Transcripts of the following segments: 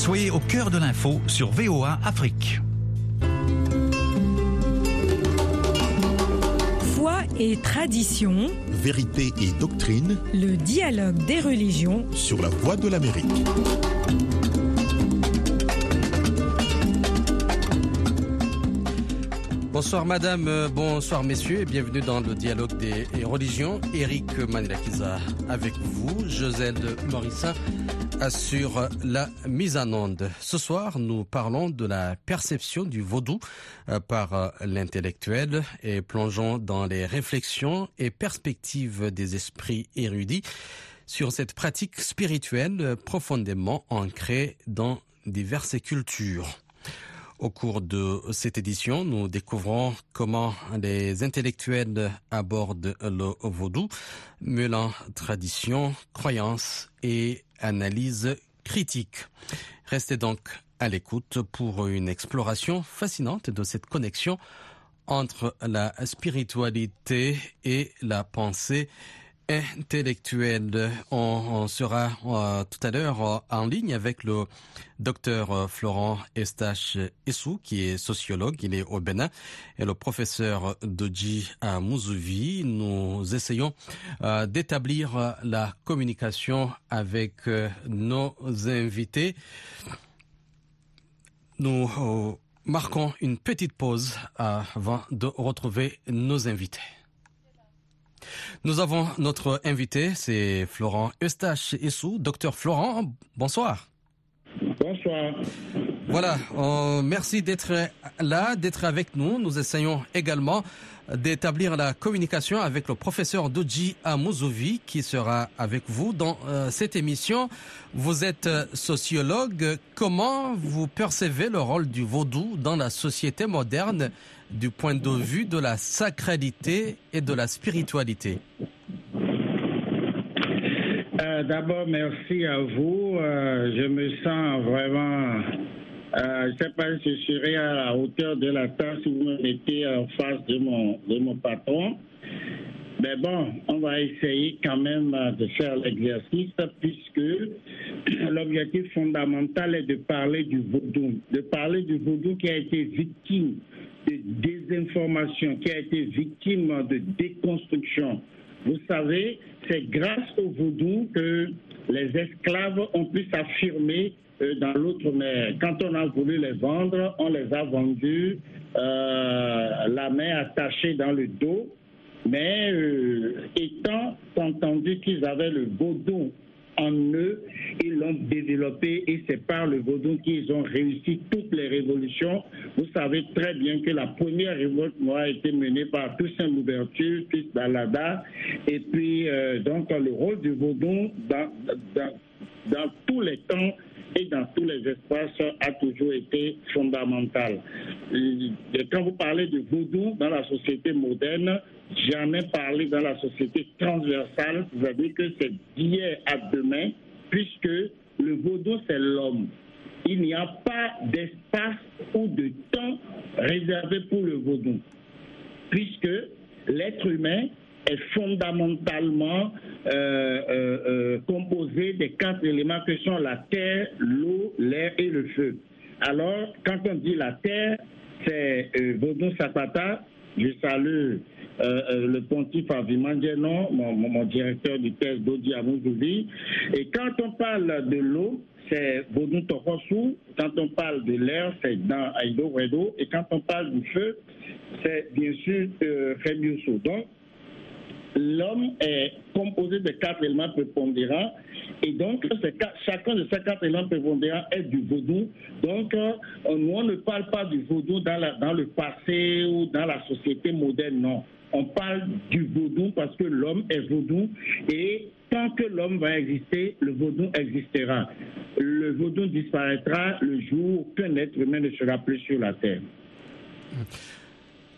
Soyez au cœur de l'info sur VOA Afrique. Foi et tradition, Vérité et doctrine le dialogue des religions. sur la voie de l'Amérique. Bonsoir madame, euh, bonsoir messieurs et bienvenue dans le dialogue des religions. Eric Manilakiza avec vous, Joselle Morissin assure la mise en onde. Ce soir, nous parlons de la perception du vaudou euh, par euh, l'intellectuel et plongeons dans les réflexions et perspectives des esprits érudits sur cette pratique spirituelle profondément ancrée dans diverses cultures. Au cours de cette édition, nous découvrons comment les intellectuels abordent le vaudou, mêlant tradition, croyance et analyse critique. Restez donc à l'écoute pour une exploration fascinante de cette connexion entre la spiritualité et la pensée intellectuelle. On, sera euh, tout à l'heure euh, en ligne avec le docteur euh, Florent Estache Essou, qui est sociologue, il est au Bénin, et le professeur Doji Mouzouvi. Nous essayons d'établir la communication avec nos invités. Nous marquons une petite pause avant de retrouver nos invités. Nous avons notre invité, c'est Florent Eustache Essou. Docteur Florent, bonsoir. Bonsoir. Voilà, euh, merci d'être là, d'être avec nous. Nous essayons également d'établir la communication avec le professeur Doji Amouzovi qui sera avec vous dans euh, cette émission. Vous êtes euh, sociologue. Comment vous percevez le rôle du vaudou dans la société moderne du point de vue de la sacralité et de la spiritualité Euh, D'abord, merci à vous. Euh, je me sens vraiment. euh, je ne sais pas si je serai à la hauteur de la tâche si vous me mettez en face de mon, de mon patron. Mais bon, on va essayer quand même de faire l'exercice puisque l'objectif fondamental est de parler du vaudou, de parler du vaudou qui a été victime de désinformation, qui a été victime de déconstruction. Vous savez, c'est grâce au vaudou que les esclaves ont pu s'affirmer euh, dans l'autre mer. Quand on a voulu les vendre, on les a vendus euh, la main attachée dans le dos. Mais euh, étant entendu qu'ils avaient le vaudou en eux, ils l'ont développé et c'est par le vaudou qu'ils ont réussi toutes les révolutions. Vous savez très bien que la première révolte a été menée par Toussaint Louverture, fils d'Alada, et puis euh, donc le rôle du vaudou dans, tous les temps et dans tous les espaces a toujours été fondamental. Et quand vous parlez de vaudou dans la société moderne, jamais parlé dans la société transversale, c'est-à-dire que c'est d'hier à demain, puisque le vaudou, c'est l'homme. Il n'y a pas d'espace ou de temps réservé pour le vaudou, puisque l'être humain est fondamentalement euh, euh, euh, composé des quatre éléments que sont la terre, l'eau, l'air et le feu. Alors, quand on dit la terre, c'est Vodou Sapata. Je salue euh, euh, le pontife Avimandjenon, mon, mon, directeur du thèse Dodi Amouzouli. Et quand on parle de l'eau, c'est Vodou Tokosu. Quand on parle de l'air, c'est dans Aïdo Redo. Et quand on parle du feu, c'est bien sûr euh. Donc, l'homme est composé de quatre éléments prépondérants et donc chacun de ces quatre éléments prépondérants est du vaudou. Donc euh, on ne parle pas du vaudou dans le passé ou dans la société moderne, non. On parle du vaudou parce que l'homme est vaudou et tant que l'homme va exister, le vaudou existera. Le vaudou disparaîtra le jour qu'un être humain ne sera plus sur la terre.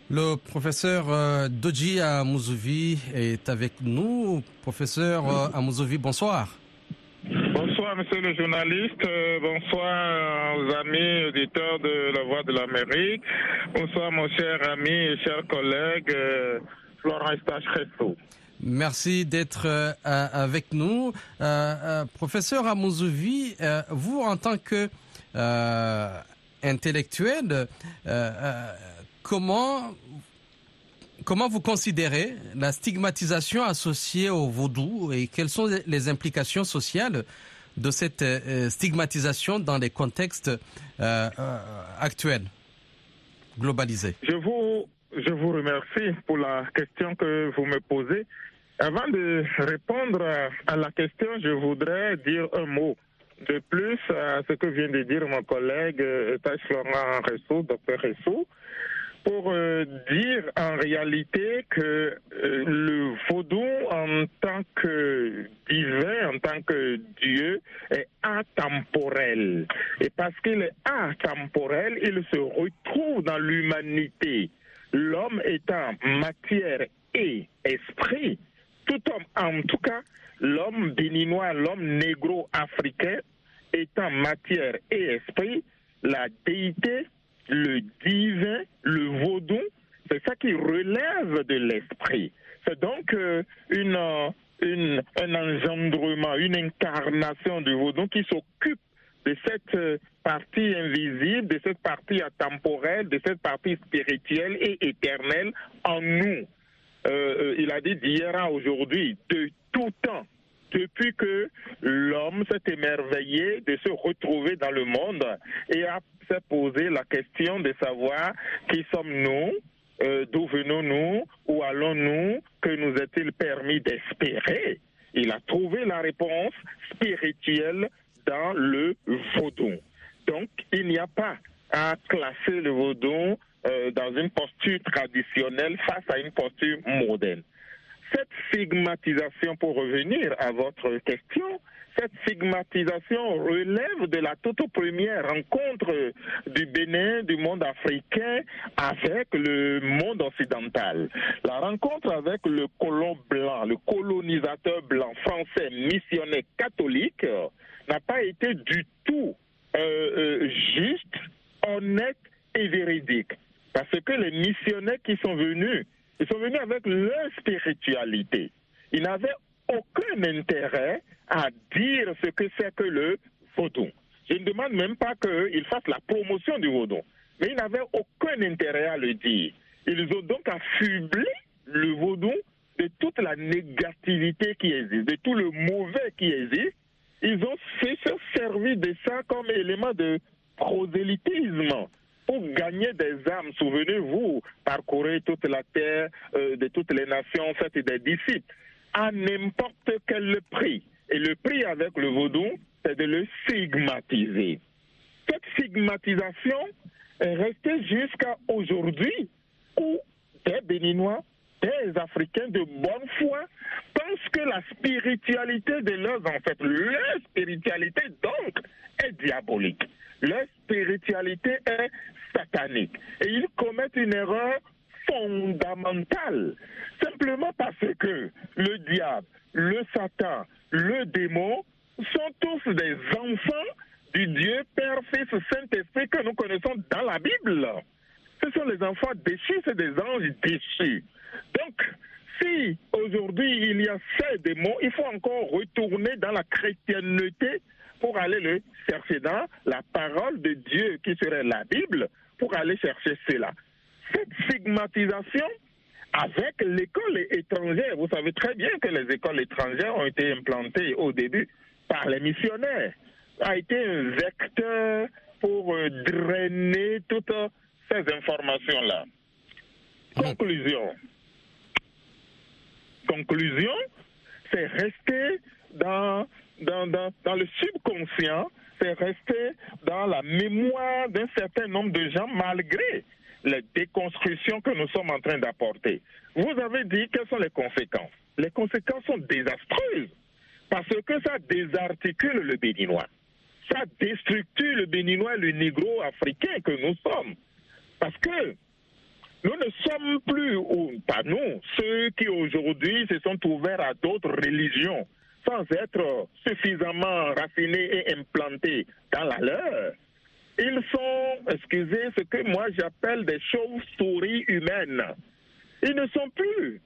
Le professeur euh, Doji Amouzovi est avec nous. Professeur euh, Amouzovi, bonsoir. Bonsoir, monsieur le journaliste. Euh, bonsoir aux amis auditeurs de La Voix de l'Amérique. Bonsoir, mon cher ami et cher collègue euh, Florent Estache Resto. Merci d'être euh, avec nous. Professeur Amouzovi, vous, en tant que comment comment vous considérez la stigmatisation associée au vaudou et quelles sont les implications sociales de cette stigmatisation dans les contextes actuels, globalisés? Je vous, je vous remercie pour la question que vous me posez. Avant de répondre à la question, je voudrais dire un mot de plus à ce que vient de dire mon collègue euh, Tache Florent Ressou, docteur Ressou, pour euh, dire en réalité que euh, le vaudou en tant que divin, en tant que Dieu, est atemporel. Et parce qu'il est atemporel, il se retrouve dans l'humanité. L'homme étant matière et esprit, tout homme, en tout cas, l'homme béninois, l'homme négro-africain, étant matière et esprit, la déité, le divin, le vaudou, c'est ça qui relève de l'esprit. C'est donc euh, euh, une, un engendrement, une incarnation du vaudou qui s'occupe de cette euh, partie invisible, de cette partie atemporelle, de cette partie spirituelle et éternelle en nous. Il a dit d'hier à aujourd'hui, de tout temps, depuis que l'homme s'est émerveillé de se retrouver dans le monde et a s'est posé la question de savoir qui sommes-nous, euh, d'où venons-nous, où allons-nous, que nous est-il permis d'espérer? Il a trouvé la réponse spirituelle dans le vaudou. Donc, il n'y a pas à classer le vaudou euh, dans une posture traditionnelle face à une posture moderne. Cette stigmatisation, pour revenir à votre question, cette stigmatisation relève de la toute première rencontre du Bénin, du monde africain avec le monde occidental. La rencontre avec le colon blanc, le colonisateur blanc français missionnaire catholique n'a pas été du tout euh, euh, juste, honnête et véridique. Parce que les missionnaires qui sont venus, ils sont venus avec leur spiritualité. Ils n'avaient aucun intérêt à dire ce que c'est que le vaudou. Je ne demande même pas qu'ils fassent la promotion du vaudou, mais ils n'avaient aucun intérêt à le dire. Ils ont donc affublé le vaudou de toute la négativité qui existe, de tout le mauvais qui existe. Ils ont se servir de ça comme élément de prosélytisme pour gagner des âmes. Souvenez-vous, parcourez toute la terre euh, de toutes les nations, faites des disciples à n'importe quel prix. Et le prix avec le vaudou, c'est de le stigmatiser. Cette stigmatisation est restée jusqu'à aujourd'hui où des Béninois, des Africains de bonne foi pensent que la spiritualité de leurs ancêtres, leur spiritualité donc, est diabolique. Leur spiritualité est satanique. Et ils commettent une erreur fondamentale. Simplement parce que le diable, le Satan, le démon sont tous des enfants du Dieu Père, Fils, Saint-Esprit que nous connaissons dans la Bible. Ce sont les enfants déchus, c'est des anges déchus. Donc, si aujourd'hui il y a ces démons, il faut encore retourner dans la chrétienté pour aller le chercher dans la parole de Dieu qui serait la Bible, pour aller chercher cela. Cette stigmatisation avec l'école étrangère, vous savez très bien que les écoles étrangères ont été implantées au début par les missionnaires, a été un vecteur pour euh, drainer toutes ces informations-là. Conclusion. Conclusion, c'est rester dans, dans, dans, dans le subconscient, c'est rester dans la mémoire d'un certain nombre de gens malgré les déconstructions que nous sommes en train d'apporter. Vous avez dit quelles sont les conséquences. Les conséquences sont désastreuses parce que ça désarticule le béninois. Ça déstructure le béninois, le négro-africain que nous sommes. Parce que nous ne sommes plus, ou pas nous, ceux qui aujourd'hui se sont ouverts à d'autres religions sans être suffisamment raffinés et implantés dans la leur. Ils sont, excusez, ce que moi j'appelle des chauves-souris humaines. Ils ne sont plus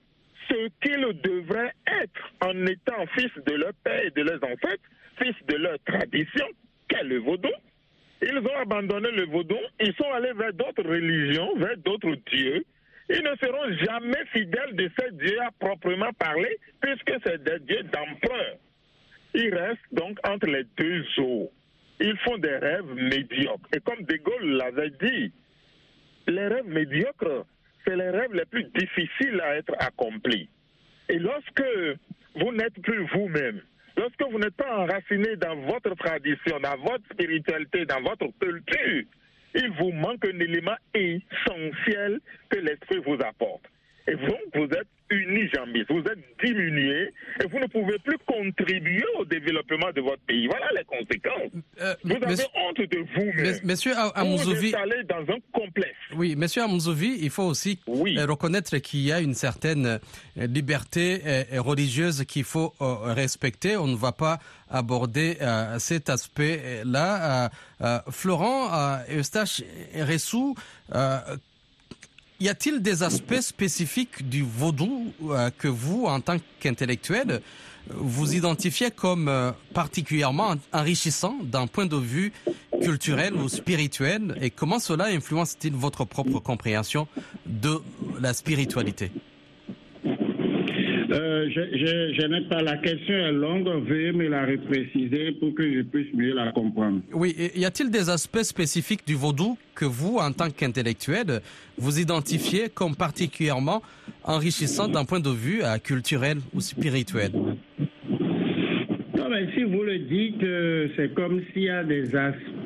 ce qu'ils devraient être en étant fils de leur père et de leurs ancêtres, fils de leur tradition, qu'est le vaudou. Ils ont abandonné le vaudou, ils sont allés vers d'autres religions, vers d'autres dieux. Ils ne seront jamais fidèles de ces dieux à proprement parler, puisque c'est des dieux d'empereur. Ils restent donc entre les deux eaux. Ils font des rêves médiocres. Et comme De Gaulle l'avait dit, les rêves médiocres, c'est les rêves les plus difficiles à être accomplis. Et lorsque vous n'êtes plus vous-même, lorsque vous n'êtes pas enraciné dans votre tradition, dans votre spiritualité, dans votre culture, il vous manque un élément essentiel que l'esprit vous apporte. Et donc, vous êtes unijambiste, vous êtes diminué et vous ne pouvez plus contribuer au développement de votre pays. Voilà les conséquences. Euh, vous avez monsieur- honte de vous-même. Monsieur Am- Vous Amouzovi, êtes dans un complexe. oui, Monsieur Amouzovi, il faut aussi Oui. euh, reconnaître qu'il y a une certaine euh, liberté religieuse qu'il faut respecter. On ne va pas aborder euh, cet aspect-là. Euh, Florent Eustache Ressou, y a-t-il des aspects spécifiques du vaudou euh, que vous, en tant qu'intellectuel, vous identifiez comme euh, particulièrement enrichissant d'un point de vue culturel ou spirituel? Et comment cela influence-t-il votre propre compréhension de la spiritualité? Euh, je, je, je n'ai pas la question est longue, veuillez me la repréciser pour que je puisse mieux la comprendre. Oui, y a-t-il des aspects spécifiques du vaudou que vous, en tant qu'intellectuel, vous identifiez comme particulièrement enrichissant d'un point de vue euh, culturel ou spirituel? Non, mais si vous le dites, euh, c'est comme s'il y a des aspects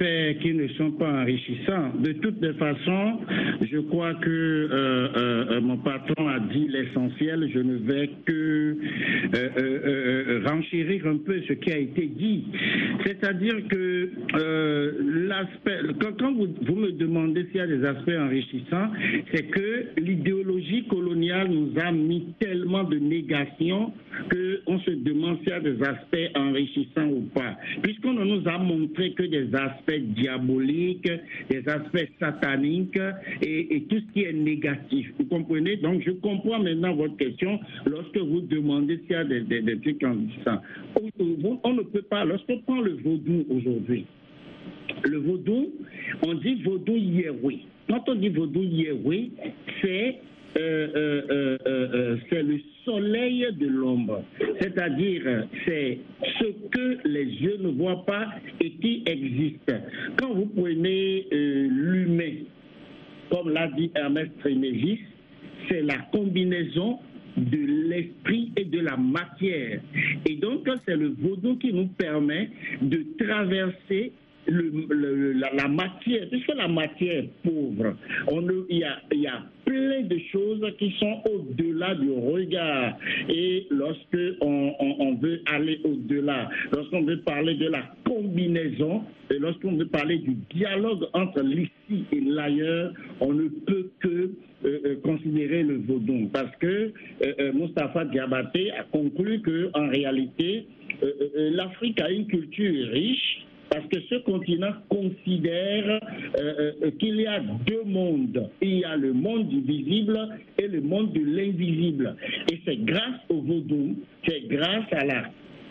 qui ne sont pas enrichissants. De toutes les façons, je crois que euh, euh, mon patron a dit l'essentiel. Je ne vais que euh, euh, euh, renchérir un peu ce qui a été dit. C'est-à-dire que euh, l'aspect, quand, vous, me demandez s'il y a des aspects enrichissants, c'est que l'idéologie coloniale nous a mis tellement de négation qu'on se demande s'il y a des aspects enrichissants ou pas. Puisqu'on ne nous a montré que des aspects diaboliques, des aspects sataniques et, tout ce qui est négatif. Vous comprenez? Donc je comprends maintenant votre question lorsque vous demandez s'il y a des, des- des trucs enrichissants. On, on ne peut pas, lorsqu'on prend le vaudou aujourd'hui, le vaudou, on dit vaudou yéhoui. Quand on dit vaudou yéhoui, c'est euh, euh, euh, c'est le soleil de l'ombre. C'est-à-dire, c'est ce que les yeux ne voient pas et qui existe. Quand vous prenez l'humain, comme l'a dit Hermès Trémégis, c'est la combinaison de l'esprit et de la matière. Et donc, c'est le vaudou qui nous permet de traverser la, matière, puisque la matière est pauvre, il y, a, plein de choses qui sont au-delà du regard. Et lorsque on, veut aller au-delà, lorsqu'on veut parler de la combinaison, et lorsqu'on veut parler du dialogue entre l'ici et l'ailleurs, on ne peut que euh, euh, considérer le vaudou. Parce que euh, euh, Mustapha Diabaté a conclu qu'en réalité, l'Afrique a une culture riche parce que ce continent considère euh, euh, qu'il y a deux mondes. Il y a le monde du visible et le monde de l'invisible. Et c'est grâce au vaudou, c'est grâce à la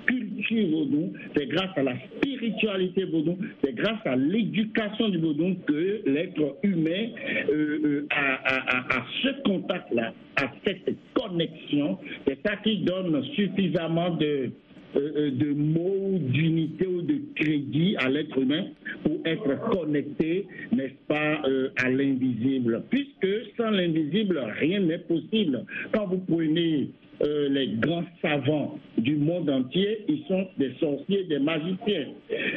culture vaudou, c'est grâce à la spiritualité vaudou, c'est grâce à l'éducation du vaudou que l'être humain euh, euh, a ce contact-là, a cette connexion. C'est ça qui donne suffisamment de, euh, euh, de mots, d'unité ou de crédit à l'être humain pour être connecté, n'est-ce pas, euh, à l'invisible. Puisque sans l'invisible, rien n'est possible. Quand vous prenez les grands savants du monde entier, ils sont des sorciers, des magiciens.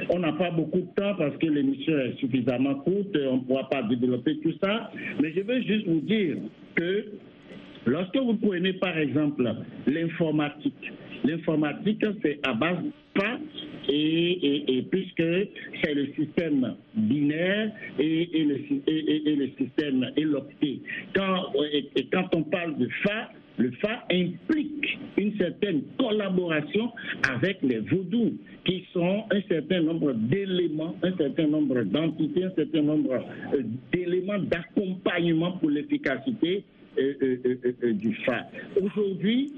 On n'a pas beaucoup de temps parce que l'émission est suffisamment courte, on ne pourra pas développer tout ça, mais je veux juste vous dire que Lorsque vous prenez par exemple l'informatique, l'informatique c'est à base pas et, puisque c'est le système binaire et, le, système et. Quand, et, et quand on parle de fa, le fa implique une certaine collaboration avec les vaudous, qui sont un certain nombre d'éléments, un certain nombre d'entités, un certain nombre euh, d'éléments d'accompagnement pour l'efficacité du Fa. Aujourd'hui,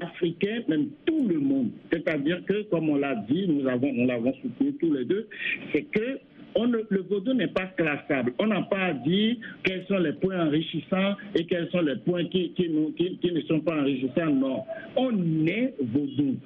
l'Africain, même tout le monde, c'est-à-dire que, comme on l'a dit, nous avons, l'avons soutenu tous les deux, c'est que le vaudou n'est pas classable. On n'a pas à dire quels sont les points enrichissants et quels sont les points qui- qui ne sont pas enrichissants. Non. On est vaudou.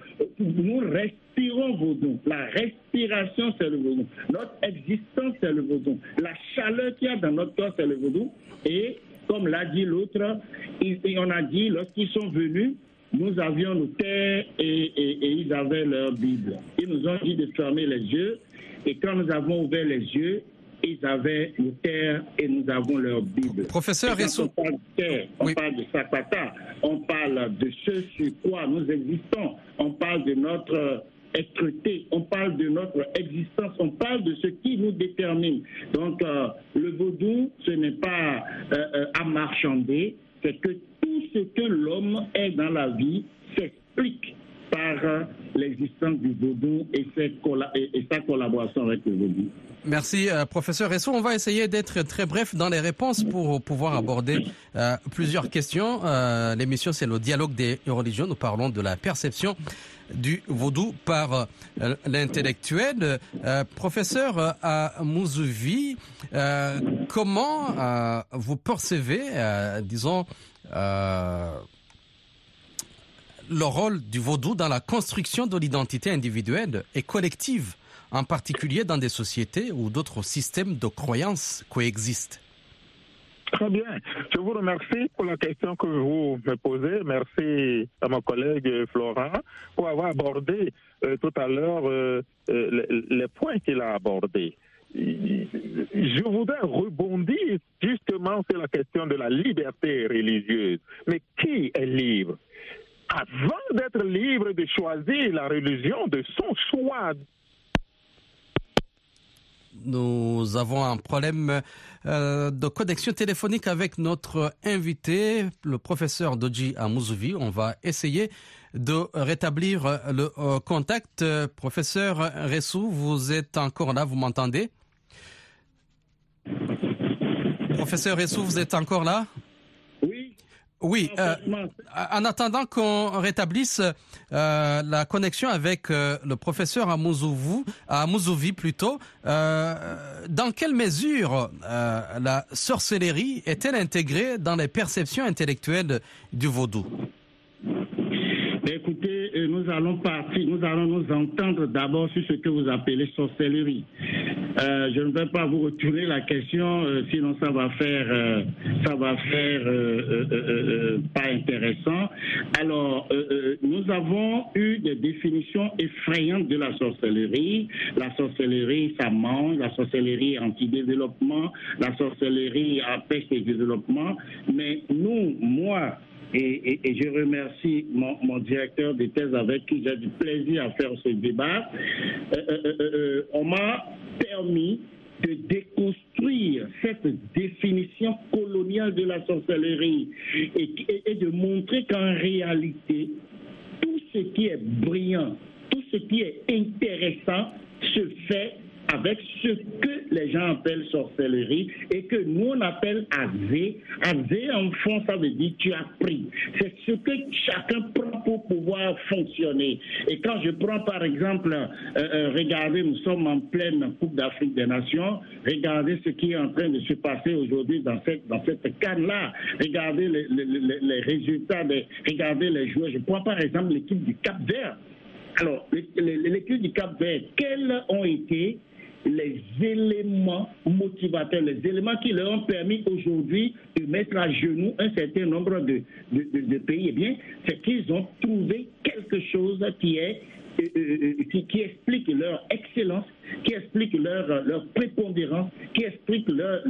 Nous respirons vaudou. La respiration, c'est le vaudou. Notre existence, c'est le vaudou. La chaleur qu'il y a dans notre corps, c'est le vaudou. Et comme l'a dit l'autre, et on a dit, lorsqu'ils sont venus, nous avions nos terres et, et- et ils avaient leur Bible. Ils nous ont dit de fermer les yeux. Et quand nous avons ouvert les yeux, ils avaient nos terres et nous avons leur Bible. Professeur Ressou- on parle de terre, on Oui. parle de Sakata, on parle de ce sur quoi nous existons, on parle de notre on parle de notre existence, on parle de ce qui nous détermine. Donc, euh, le vaudou, ce n'est pas euh, euh, à marchander, c'est que tout ce que l'homme est dans la vie s'explique par l'existence du vaudou et, sa collaboration avec le vaudou. Merci, professeur Ressou. On va essayer d'être très bref dans les réponses pour pouvoir aborder plusieurs questions? L'émission, c'est le dialogue des religions. Nous parlons de la perception du vaudou par euh, l'intellectuel. Euh, professeur euh, à Mouzouvi, comment vous percevez, disons, le rôle du vaudou dans la construction de l'identité individuelle et collective, en particulier dans des sociétés où d'autres systèmes de croyances coexistent? Très bien. Je vous remercie pour la question que vous me posez. Merci à mon collègue Florent pour avoir abordé euh, tout à l'heure euh, euh, les, les points qu'il a abordés. Je voudrais rebondir justement sur la question de la liberté religieuse. Mais qui est libre? Avant d'être libre de choisir la religion de son choix, Nous avons un problème euh, de connexion téléphonique avec notre invité, le professeur Doji Amouzuvi. On va essayer de rétablir le euh, contact. Professeur Ressou, vous êtes encore là, vous m'entendez? Professeur Ressou, vous êtes encore là? Oui, euh, en attendant qu'on rétablisse euh, la connexion avec euh, le professeur Amouzouvi, Amouzuvi plutôt, dans quelle mesure la sorcellerie est-elle intégrée dans les perceptions intellectuelles du vaudou? Écoutez, euh, nous allons partir, nous allons nous entendre d'abord sur ce que vous appelez sorcellerie. Euh, je ne vais pas vous retourner la question, euh, sinon ça va faire, ça va faire pas intéressant. Alors, nous avons eu des définitions effrayantes de la sorcellerie. La sorcellerie, ça mange. La sorcellerie anti-développement. La sorcellerie empêche le développement. Mais nous, moi, et, je remercie mon, directeur de thèse avec qui j'ai du plaisir à faire ce débat. Euh, euh, euh, on m'a permis de déconstruire cette définition coloniale de la sorcellerie et de montrer qu'en réalité, tout ce qui est brillant, tout ce qui est intéressant se fait avec ce que les gens appellent sorcellerie et que nous on appelle azé. Azé en fond ça veut dire tu as pris. C'est ce que chacun prend pour pouvoir fonctionner. Et quand je prends par exemple, euh, euh, regardez, nous sommes en pleine Coupe d'Afrique des Nations, regardez ce qui est en train de se passer aujourd'hui dans cette, dans cette canne-là, regardez les, les- résultats, regardez les joueurs. Je prends par exemple l'équipe du Cap Vert. Alors, l'équipe du Cap Vert, quels ont été les éléments motivateurs, les éléments qui leur ont permis aujourd'hui de mettre à genoux un certain nombre de, de- pays, eh bien, c'est qu'ils ont trouvé quelque chose qui est euh, euh, qui, qui explique leur excellence, qui explique leur, leur prépondérance, qui explique leur-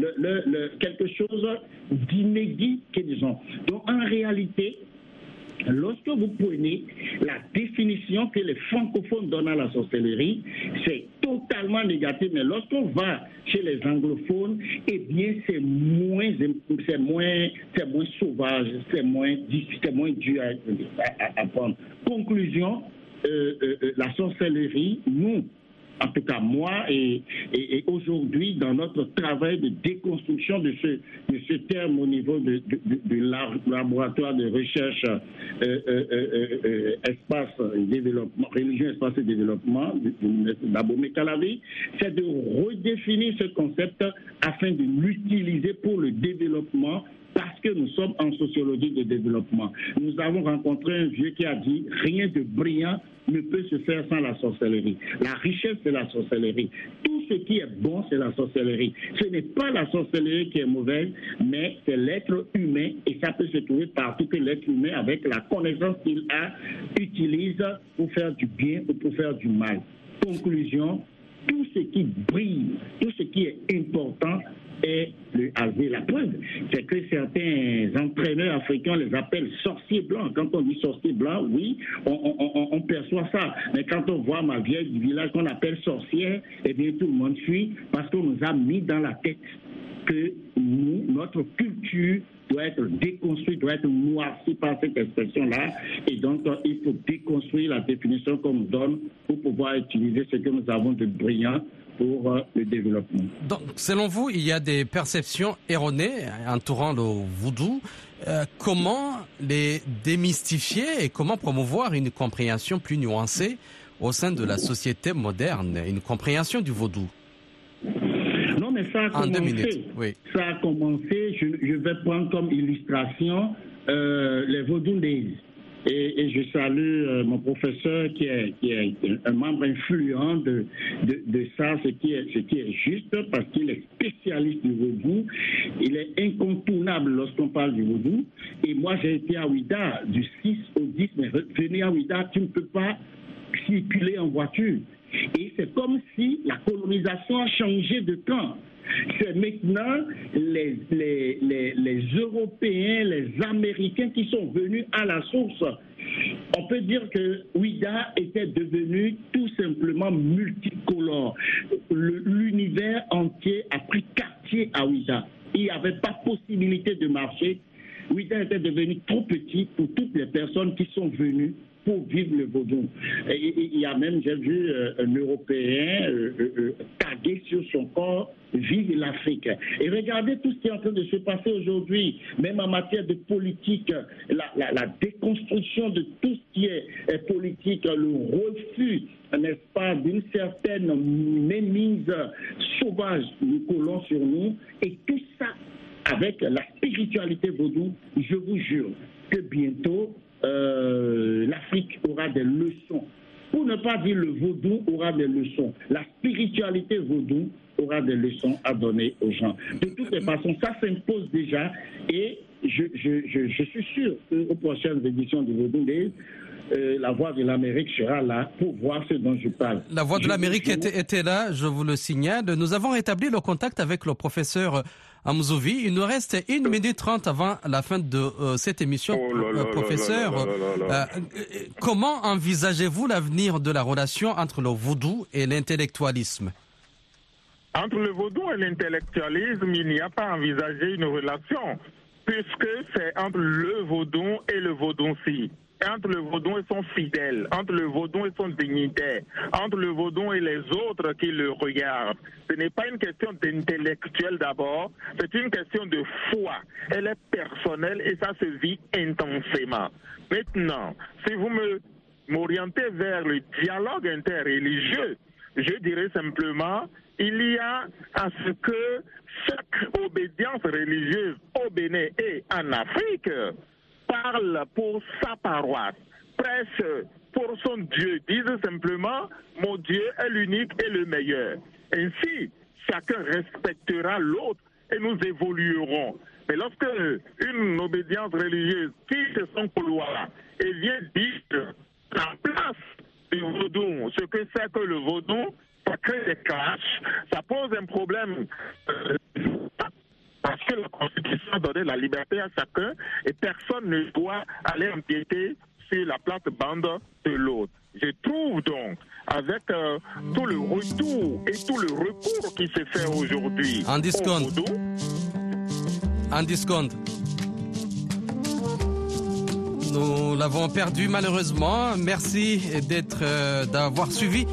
quelque chose d'inédit qu'ils ont. Donc en réalité, Lorsque vous prenez la définition que les francophones donnent à la sorcellerie, c'est totalement négatif. Mais lorsqu'on va chez les anglophones, eh bien, c'est moins, c'est moins, c'est moins sauvage, c'est moins, c'est moins dur à, à- à prendre. Conclusion, euh, euh, euh, la sorcellerie, nous, en tout cas moi, et, aujourd'hui, dans notre travail de déconstruction de ce, de ce terme au niveau du laboratoire de recherche euh, euh, euh, espace développement, religion, espace et développement d'Abomey Calavi, c'est de redéfinir ce concept afin de l'utiliser pour le développement parce que nous sommes en sociologie de développement. Nous avons rencontré un vieux qui a dit rien de brillant ne peut se faire sans la sorcellerie. La richesse, c'est la sorcellerie. Tout ce qui est bon, c'est la sorcellerie. Ce n'est pas la sorcellerie qui est mauvaise, mais c'est l'être humain et ça peut se trouver partout que l'être humain, avec la connaissance qu'il a, utilise pour faire du bien ou pour faire du mal. Conclusion, tout ce qui brille, tout ce qui est important est le hasard. La preuve, c'est que certains entraîneurs africains les appellent sorciers blancs. Quand on dit sorcier blanc, oui, on, perçoit ça. Mais quand on voit ma vieille village qu'on appelle sorcière, eh bien tout le monde suit parce qu'on nous a mis dans la tête que nous, notre culture doit être déconstruite, doit être noircie par cette expression-là. Et donc, il faut déconstruire la définition qu'on nous donne pour pouvoir utiliser ce que nous avons de brillant pour euh, le développement. Donc, selon vous, il y a des perceptions erronées entourant le voodoo. Euh, comment les démystifier et comment promouvoir une compréhension plus nuancée au sein de la société moderne, une compréhension du vaudou mais ça a commencé. Oui. Ça a commencé. Je, vais prendre comme illustration euh, les vaudou days. Et, je salue euh, mon professeur qui est, qui est, un membre influent de, de, ça, ce qui, est, ce qui est juste, parce qu'il est spécialiste du vaudou. Il est incontournable lorsqu'on parle du vaudou. Et moi, j'ai été à Ouida du 6 au 10, mais venir à Ouida, tu ne peux pas circuler en voiture. Et c'est comme si la colonisation a changé de temps. C'est maintenant les, les, les, les, Européens, les Américains qui sont venus à la source. On peut dire que Ouida était devenu tout simplement multicolore. L'univers entier a pris quartier à Ouida. Il n'y avait pas possibilité de marcher. Ouida était devenu trop petit pour toutes les personnes qui sont venues pour vivre le vaudou. il y a même, j'ai vu euh, un Européen euh, euh, taguer sur son corps Vive l'Afrique. Et regardez tout ce qui est en train de se passer aujourd'hui, même en matière de politique, la, déconstruction de tout ce qui est, politique, le refus, n'est-ce pas, d'une certaine mémise sauvage du colon sur nous, et tout ça avec la spiritualité vaudou, je vous jure que bientôt, euh, l'Afrique aura des leçons. Dire le vaudou aura des leçons. La spiritualité vaudou aura des leçons à donner aux gens. De toutes les façons, ça s'impose déjà et je, suis sûr qu'aux prochaines éditions du Vaudou euh, la Voix de l'Amérique sera là pour voir ce dont je parle. La Voix de l'Amérique était, là, je vous le signale. Nous avons établi le contact avec le professeur Amzouvi. Il nous reste une minute trente avant la fin de euh, cette émission, professeur. comment envisagez-vous l'avenir de la relation entre le vaudou et l'intellectualisme? Entre le vaudou et l'intellectualisme, il n'y a pas envisagé une relation, puisque c'est entre le vaudou et le vaudou-ci entre le vaudon et son fidèle, entre le vaudon et son dignitaire, entre le vaudon et les autres qui le regardent. Ce n'est pas une question d'intellectuel d'abord, c'est une question de foi. Elle est personnelle et ça se vit intensément. Maintenant, si vous me m'orientez vers le dialogue interreligieux, je dirais simplement, il y a à ce que chaque obédience religieuse au Bénin et en Afrique parle pour sa paroisse, prêche pour son Dieu, disent simplement, mon Dieu est l'unique et le meilleur. Ainsi, chacun respectera l'autre et nous évoluerons. Mais lorsque une obédience religieuse quitte son couloir et vient dire la place du vaudou, ce que c'est que le vaudou, ça crée des clashs, ça pose un problème euh, que la Constitution a donné la liberté à chacun et personne ne doit aller empiéter sur la plate-bande de l'autre. Je trouve donc, avec euh, tout le retour et tout le recours qui se fait aujourd'hui en discount, en discount, nous l'avons perdu malheureusement. Merci d'être, euh, d'avoir suivi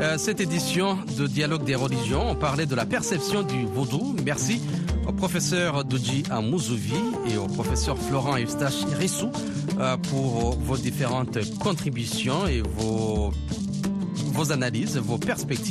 Euh, cette édition de Dialogue des religions, on parlait de la perception du vaudou. Merci au professeur Doji Amouzouvi et au professeur Florent Eustache Rissou euh, pour vos différentes contributions et vos, vos analyses, vos perspectives